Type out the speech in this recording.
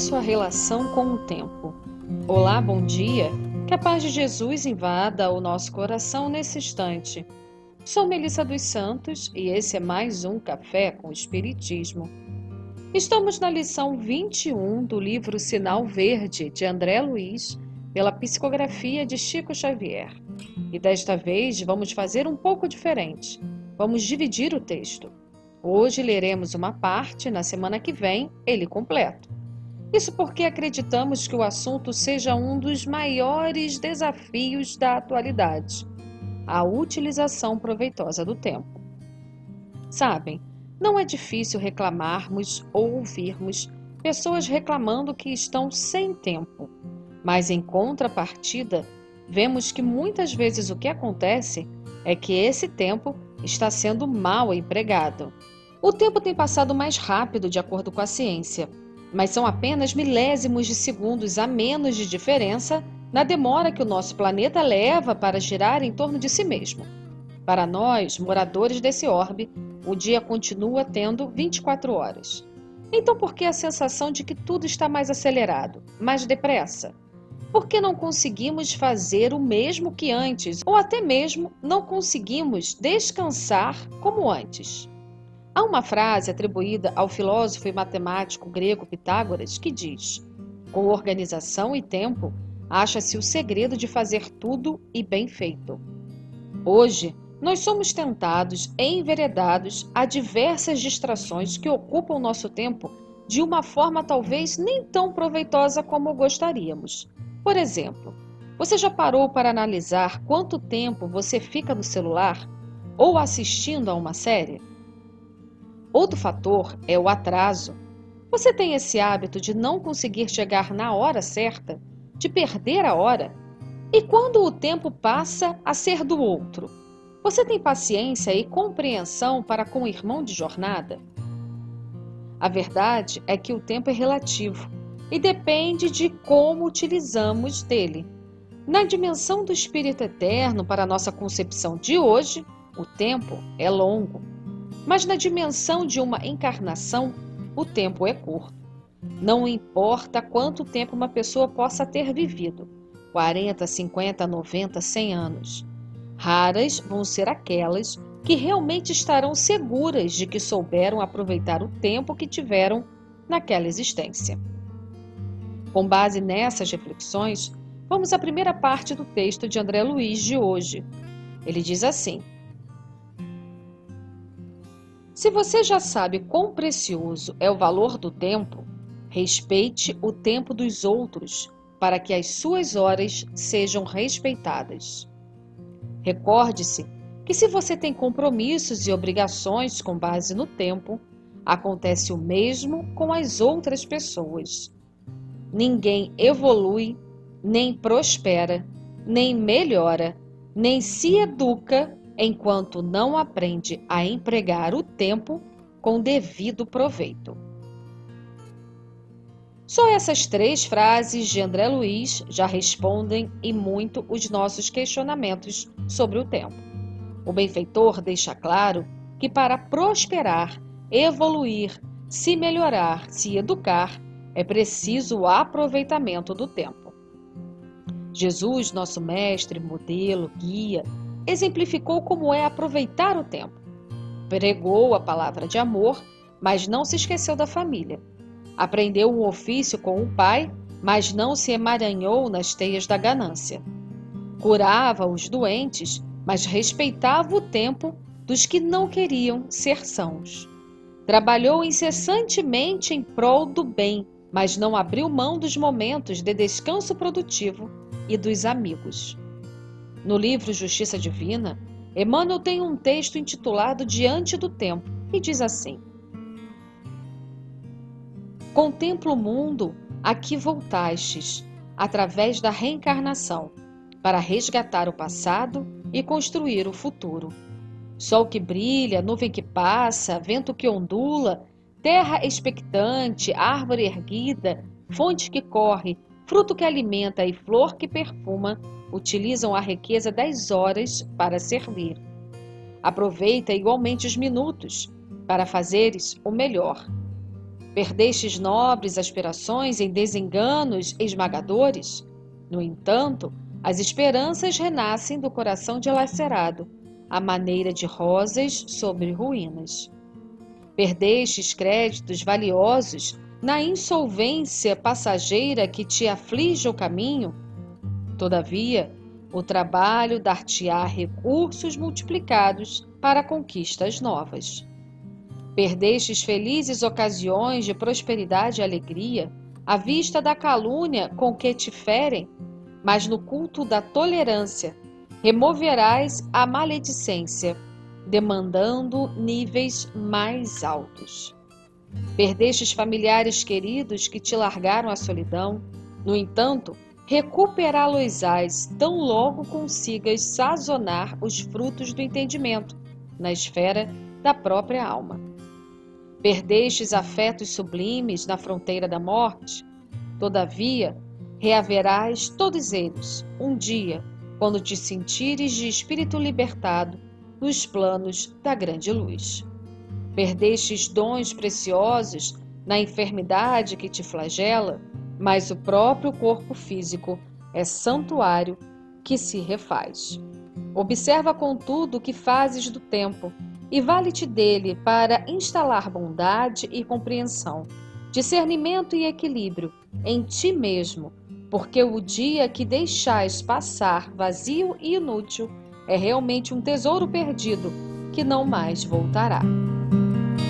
sua relação com o tempo? Olá, bom dia. Que a paz de Jesus invada o nosso coração nesse instante. Sou Melissa dos Santos e esse é mais um Café com Espiritismo. Estamos na lição 21 do livro Sinal Verde de André Luiz, pela psicografia de Chico Xavier. E desta vez vamos fazer um pouco diferente. Vamos dividir o texto. Hoje leremos uma parte, na semana que vem, ele completo. Isso porque acreditamos que o assunto seja um dos maiores desafios da atualidade a utilização proveitosa do tempo. Sabem, não é difícil reclamarmos ou ouvirmos pessoas reclamando que estão sem tempo, mas em contrapartida, vemos que muitas vezes o que acontece é que esse tempo está sendo mal empregado. O tempo tem passado mais rápido de acordo com a ciência, mas são apenas milésimos de segundos a menos de diferença na demora que o nosso planeta leva para girar em torno de si mesmo. Para nós, moradores desse orbe, o dia continua tendo 24 horas. Então, por que a sensação de que tudo está mais acelerado, mais depressa? Por que não conseguimos fazer o mesmo que antes, ou até mesmo não conseguimos descansar como antes? Há uma frase atribuída ao filósofo e matemático grego Pitágoras que diz: Com organização e tempo, acha-se o segredo de fazer tudo e bem feito. Hoje, nós somos tentados e enveredados a diversas distrações que ocupam nosso tempo de uma forma talvez nem tão proveitosa como gostaríamos. Por exemplo, você já parou para analisar quanto tempo você fica no celular ou assistindo a uma série? Outro fator é o atraso. Você tem esse hábito de não conseguir chegar na hora certa, de perder a hora? E quando o tempo passa a ser do outro? Você tem paciência e compreensão para com o irmão de jornada? A verdade é que o tempo é relativo e depende de como utilizamos dele. Na dimensão do Espírito Eterno, para nossa concepção de hoje, o tempo é longo. Mas na dimensão de uma encarnação, o tempo é curto. Não importa quanto tempo uma pessoa possa ter vivido 40, 50, 90, 100 anos. Raras vão ser aquelas que realmente estarão seguras de que souberam aproveitar o tempo que tiveram naquela existência. Com base nessas reflexões, vamos à primeira parte do texto de André Luiz de hoje. Ele diz assim: se você já sabe quão precioso é o valor do tempo, respeite o tempo dos outros para que as suas horas sejam respeitadas. Recorde-se que, se você tem compromissos e obrigações com base no tempo, acontece o mesmo com as outras pessoas. Ninguém evolui, nem prospera, nem melhora, nem se educa enquanto não aprende a empregar o tempo com devido proveito. Só essas três frases de André Luiz já respondem e muito os nossos questionamentos sobre o tempo. O benfeitor deixa claro que para prosperar, evoluir, se melhorar, se educar, é preciso o aproveitamento do tempo. Jesus, nosso mestre, modelo, guia, exemplificou como é aproveitar o tempo. Pregou a palavra de amor, mas não se esqueceu da família. Aprendeu um ofício com o pai, mas não se emaranhou nas teias da ganância. Curava os doentes, mas respeitava o tempo dos que não queriam ser sãos. Trabalhou incessantemente em prol do bem, mas não abriu mão dos momentos de descanso produtivo e dos amigos. No livro Justiça Divina, Emmanuel tem um texto intitulado Diante do Tempo, que diz assim: Contempla o mundo a que voltastes, através da reencarnação, para resgatar o passado e construir o futuro. Sol que brilha, nuvem que passa, vento que ondula, terra expectante, árvore erguida, fonte que corre, fruto que alimenta e flor que perfuma, utilizam a riqueza das horas para servir. Aproveita igualmente os minutos para fazeres o melhor. Perdestes nobres aspirações em desenganos esmagadores? No entanto, as esperanças renascem do coração dilacerado, à maneira de rosas sobre ruínas. Perdestes créditos valiosos na insolvência passageira que te aflige o caminho? Todavia, o trabalho dar-te-á recursos multiplicados para conquistas novas. Perdestes felizes ocasiões de prosperidade e alegria, à vista da calúnia com que te ferem, mas no culto da tolerância removerás a maledicência, demandando níveis mais altos. Perdestes familiares queridos que te largaram a solidão, no entanto, recuperá-los-ás tão logo consigas sazonar os frutos do entendimento na esfera da própria alma. Perdestes afetos sublimes na fronteira da morte, todavia, reaverás todos eles um dia, quando te sentires de espírito libertado nos planos da grande luz. Perdestes dons preciosos na enfermidade que te flagela, mas o próprio corpo físico é santuário que se refaz. Observa, contudo, o que fazes do tempo e vale-te dele para instalar bondade e compreensão, discernimento e equilíbrio em ti mesmo, porque o dia que deixais passar vazio e inútil é realmente um tesouro perdido que não mais voltará.